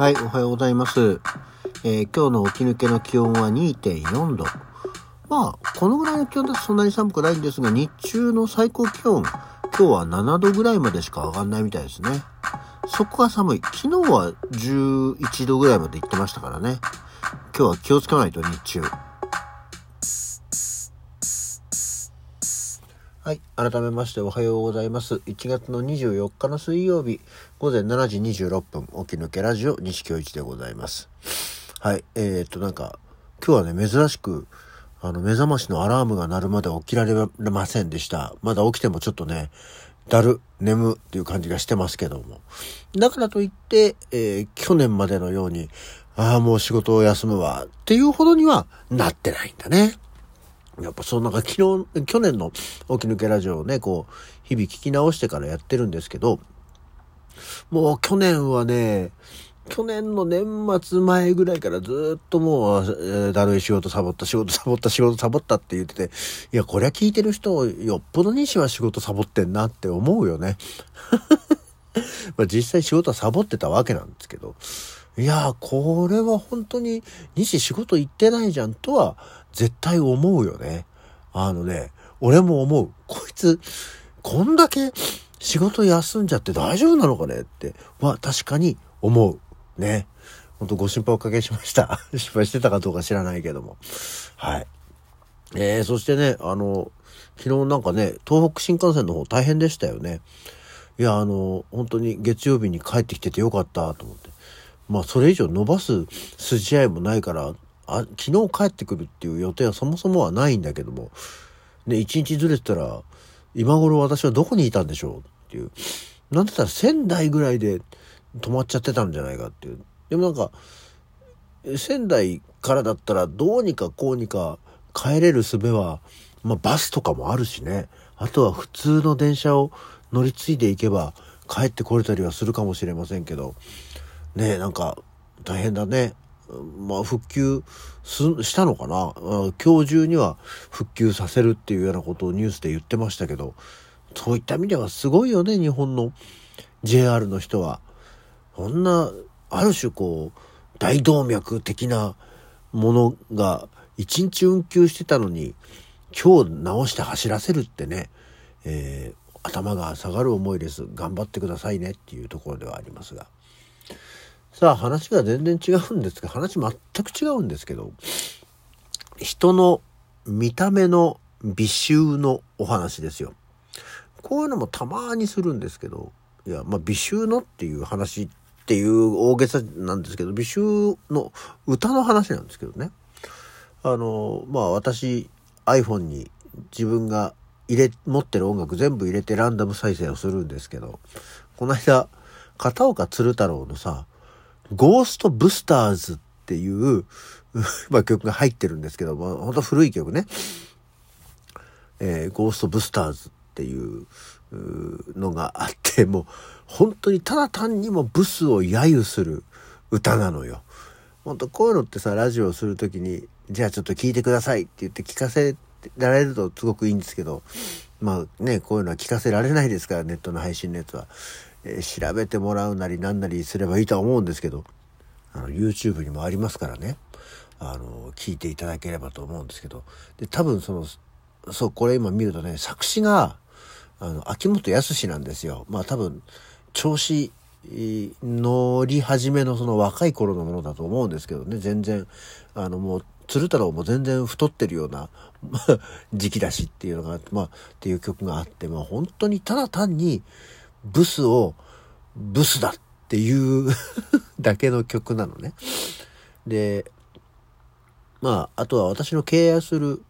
はい、おはようございます。えー今日の起き抜けの気温は2.4度。まあ、このぐらいの気温だとそんなに寒くないんですが、日中の最高気温、今日は7度ぐらいまでしか上がんないみたいですね。そこが寒い。昨日は11度ぐらいまで行ってましたからね。今日は気をつけないと日中。はい。改めましておはようございます。1月の24日の水曜日、午前7時26分、起き抜けラジオ、西京一でございます。はい。えー、っと、なんか、今日はね、珍しく、あの、目覚ましのアラームが鳴るまで起きられませんでした。まだ起きてもちょっとね、だる、眠っていう感じがしてますけども。だからといって、えー去年までのように、ああ、もう仕事を休むわ、っていうほどにはなってないんだね。やっぱそうなんか昨日、去年の起き抜けラジオをね、こう、日々聞き直してからやってるんですけど、もう去年はね、去年の年末前ぐらいからずっともう、だるい仕事サボった、仕事サボった、仕事サボったって言ってて、いや、こりゃ聞いてる人、よっぽど西は仕事サボってんなって思うよね。まあ実際仕事はサボってたわけなんですけど、いやー、これは本当に西仕事行ってないじゃんとは絶対思うよね。あのね、俺も思う。こいつ、こんだけ仕事休んじゃって大丈夫なのかねっては確かに思う。ね。本当ご心配おかけしました。心配してたかどうか知らないけども。はい。えー、そしてね、あの、昨日なんかね、東北新幹線の方大変でしたよね。いや、あの、本当に月曜日に帰ってきててよかったと思って。まあ、それ以上伸ばす筋合いもないから、あ昨日帰ってくるっていう予定はそもそもはないんだけども、ね、一日ずれてたら、今頃私はどこにいたんでしょうっていう。なんだったら仙台ぐらいで止まっちゃってたんじゃないかっていう。でもなんか、仙台からだったらどうにかこうにか帰れる術は、まあバスとかもあるしね。あとは普通の電車を乗り継いでいけば帰ってこれたりはするかもしれませんけど、ね、なんか大変だね。まあ復旧したのかな？今日中には復旧させるっていうようなことをニュースで言ってましたけど、そういった意味ではすごいよね、日本の JR の人は。こんな、ある種こう、大動脈的なものが一日運休してたのに、今日直して走らせるってね、えー頭が下がる思いです。頑張ってくださいねっていうところではありますが。さあ話が全然違うんですが、話全く違うんですけど、人の見た目の美醜のお話ですよ。こういうのもたまにするんですけど、いや、まあ美醜のっていう話っていう大げさなんですけど、美醜の歌の話なんですけどね。あの、まあ私 iPhone に自分が入れ、持ってる音楽全部入れてランダム再生をするんですけど、この間、片岡鶴太郎のさ、ゴーストブスターズっていう、まあ曲が入ってるんですけど、まあ本当古い曲ね。えーゴーストブスターズっていうのがあって、もう本当にただ単にもブスを揶揄する歌なのよ。本当こういうのってさ、ラジオをするときに、じゃあちょっと聞いてくださいって言って聞かせられるとすごくいいんですけど、まあね、こういうのは聞かせられないですから、ネットの配信のやつは。え調べてもらうなりなんなりすればいいとは思うんですけど、あの、YouTube にもありますからね。あの、聞いていただければと思うんですけど。で、多分その、そう、これ今見るとね、作詞が、あの、秋元康なんですよ。まあ多分、調子乗り始めのその若い頃のものだと思うんですけどね、全然、あのもう、鶴太郎も全然太ってるような 時期だしっていうのが、まあ、っていう曲があって、まあ本当にただ単に、ブスをブスだっていう だけの曲なのね。で、まあ、あとは私の敬愛する、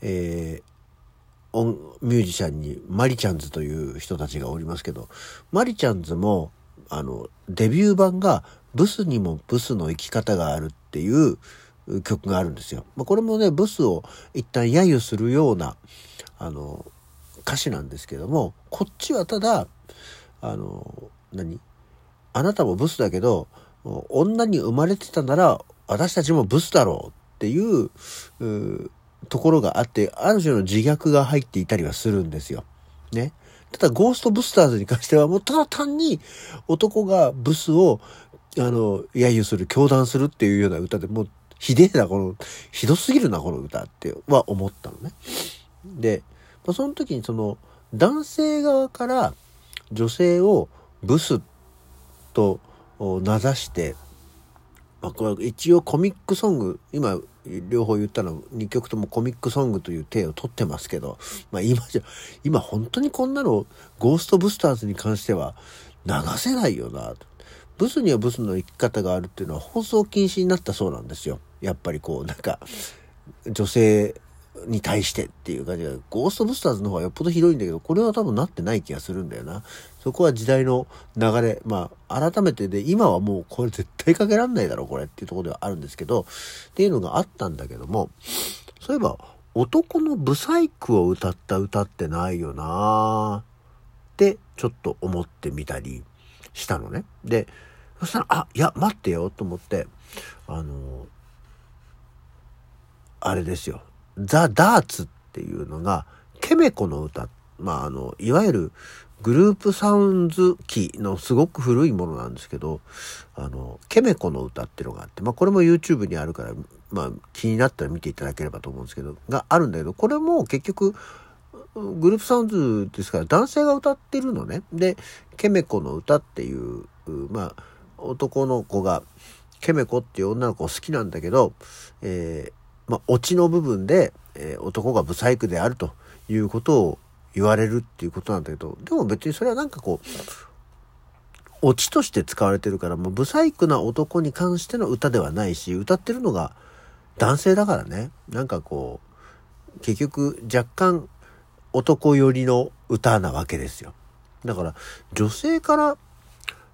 えーミュージシャンにマリちゃんズという人たちがおりますけど、マリちゃんズも、あの、デビュー版がブスにもブスの生き方があるっていう曲があるんですよ。まあ、これもね、ブスを一旦揶揄するような、あの、歌詞なんですけども、こっちはただ、あの、何？あなたもブスだけど、女に生まれてたなら私たちもブスだろうっていう、うところがあって、ある種の自虐が入っていたりはするんですよ。ね？ただ、ゴーストブスターズに関しては、もうただ単に男がブスをあの、揶揄する、教団するっていうような歌でもう、ひでえな、この、ひどすぎるな、この歌っては思ったのね。で、まあ、その時にその、男性側から女性をブスと名指して、まあ、これ一応コミックソング、今両方言ったの2曲ともコミックソングという体を取ってますけど、まあ今じゃ、今本当にこんなのゴーストブスターズに関しては流せないよな。ブスにはブスの生き方があるっていうのは放送禁止になったそうなんですよ。やっぱりこうなんか女性に対してっていう感じで、ゴーストブスターズの方がよっぽどひどいんだけど、これは多分なってない気がするんだよな。そこは時代の流れ、まあ、改めてで、今はもうこれ絶対かけらんないだろ、これっていうとこではあるんですけど、っていうのがあったんだけども、そういえば、男のブサイクを歌った歌ってないよなってちょっと思ってみたりしたのね。で、そしたら、あ、いや、待ってよと思って、あの、あれですよ。ザ・ダーツっていうのが、ケメコの歌。まあ、あの、いわゆるグループサウンズ機のすごく古いものなんですけど、あの、ケメコの歌っていうのがあって、まあ、これも YouTube にあるから、まあ、気になったら見ていただければと思うんですけど、があるんだけど、これも結局、グループサウンズですから男性が歌ってるのね。で、ケメコの歌っていう、まあ、男の子が、ケメコっていう女の子好きなんだけど、えーまあ、オチの部分で、えー、男がブサイクであるということを言われるっていうことなんだけど、でも別にそれはなんかこう、オチとして使われてるから、もうブサイクな男に関しての歌ではないし、歌ってるのが男性だからね、なんかこう、結局若干男寄りの歌なわけですよ。だから女性から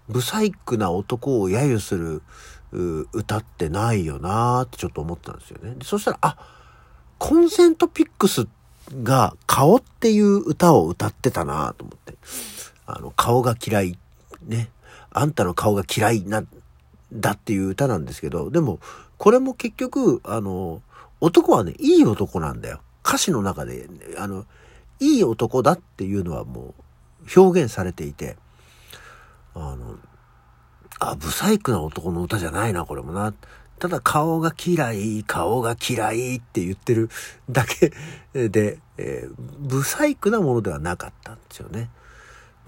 ブサイクな男を揶揄する歌ってないよなーってちょっと思ったんですよね。そしたら、あ、コンセントピックスが顔っていう歌を歌ってたなと思って。あの、顔が嫌い。ね。あんたの顔が嫌いな、だっていう歌なんですけど、でも、これも結局、あの、男はね、いい男なんだよ。歌詞の中で、あの、いい男だっていうのはもう表現されていて、あの、あ、ブサイクな男の歌じゃないな、これもな。ただ顔が嫌い、顔が嫌いって言ってるだけ で、えー、ブサイクなものではなかったんですよね。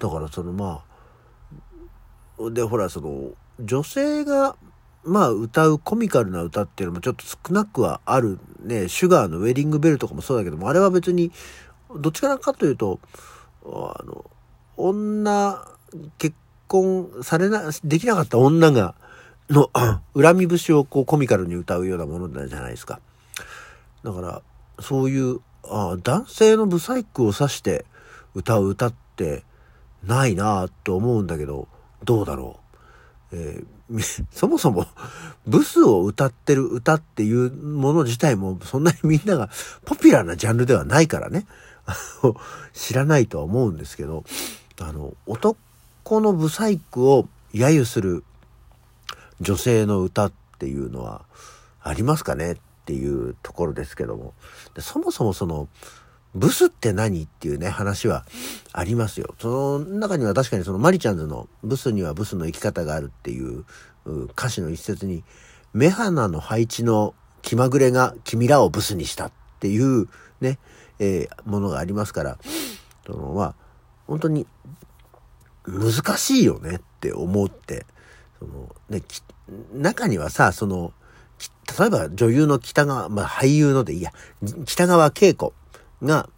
だからそのまあ、で、ほらその、女性が、まあ歌うコミカルな歌っていうのもちょっと少なくはあるね、シュガーのウェディングベルとかもそうだけども、あれは別に、どっちからかというと、あの、女、結婚されな、できなかった女が、の、恨み節をこうコミカルに歌うようなものじゃないですか。だから、そういう、あ男性のブサイクを指して歌う歌ってないなと思うんだけど、どうだろう。えー、そもそも、ブスを歌ってる歌っていうもの自体もそんなにみんながポピュラーなジャンルではないからね。知らないとは思うんですけど、あの、男このブサイクを揶揄する女性の歌っていうのはありますかねっていうところですけども。そもそもその、ブスって何っていうね、話はありますよ。その中には確かにそのマリちゃんズのブスにはブスの生き方があるっていう歌詞の一節に、目鼻の配置の気まぐれが君らをブスにしたっていうね、えー、ものがありますから、そのまあ、本当に難しいよねって思って、その、ね、中にはさ、その、例えば女優の北川、まあ俳優のでいや、北川景子が、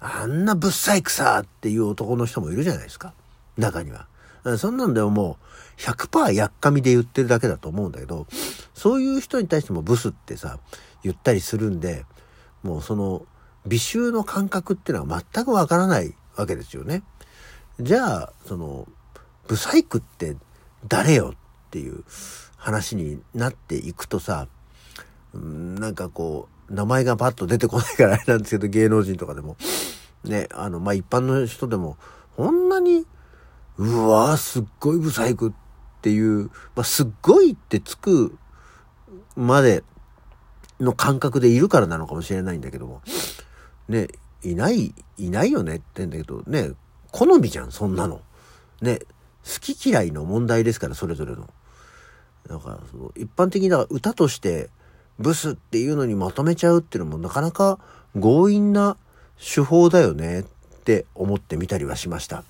あんなぶっさいくさっていう男の人もいるじゃないですか。中には。そんなんでももう100%やっかみで言ってるだけだと思うんだけど、そういう人に対してもブスってさ、言ったりするんで、もうその美醜の感覚っていうのは全くわからないわけですよね。じゃあ、その、ブサイクって誰よっていう話になっていくとさ、なんかこう、名前がパッと出てこないからあれなんですけど、芸能人とかでも。ね、あの、まあ、一般の人でも、こんなに、うわすっごいブサイクっていう、まあ、すっごいってつくまでの感覚でいるからなのかもしれないんだけども、ね、いない、いないよねって言うんだけど、ね、好みじゃん、そんなの。ね、好き嫌いの問題ですから、それぞれの。なんかその一般的な歌としてブスっていうのにまとめちゃうっていうのもなかなか強引な手法だよねって思ってみたりはしました。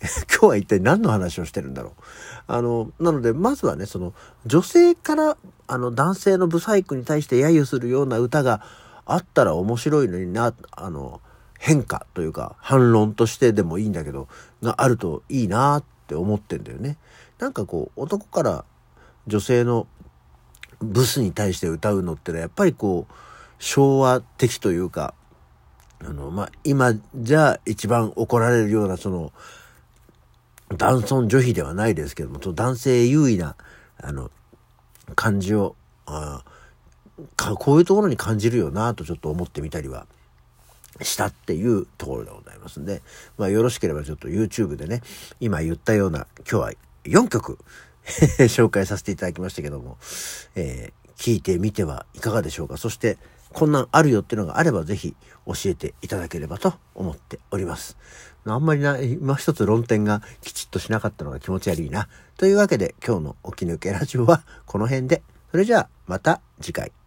今日は一体何の話をしてるんだろう。あの、なので、まずはね、その、女性から、あの、男性のブサイクに対して揶揄するような歌があったら面白いのにな、あの、変化というか、反論としてでもいいんだけど、があるといいなって思ってんだよね。なんかこう、男から女性のブスに対して歌うのってのは、やっぱりこう、昭和的というか、あの、まあ、今じゃ一番怒られるような、その、男尊女卑ではないですけども、男性優位な、あの、感じを、あこういうところに感じるよなとちょっと思ってみたりはしたっていうところでございますんで、まあよろしければちょっと YouTube でね、今言ったような、今日は4曲 紹介させていただきましたけども、えー、聞いてみてはいかがでしょうか。そして、こんなんあるよっていうのがあればぜひ教えていただければと思っております。あんまりな、今一つ論点がきちっとしなかったのが気持ち悪いな。というわけで今日の起き抜けラジオはこの辺で。それじゃあまた次回。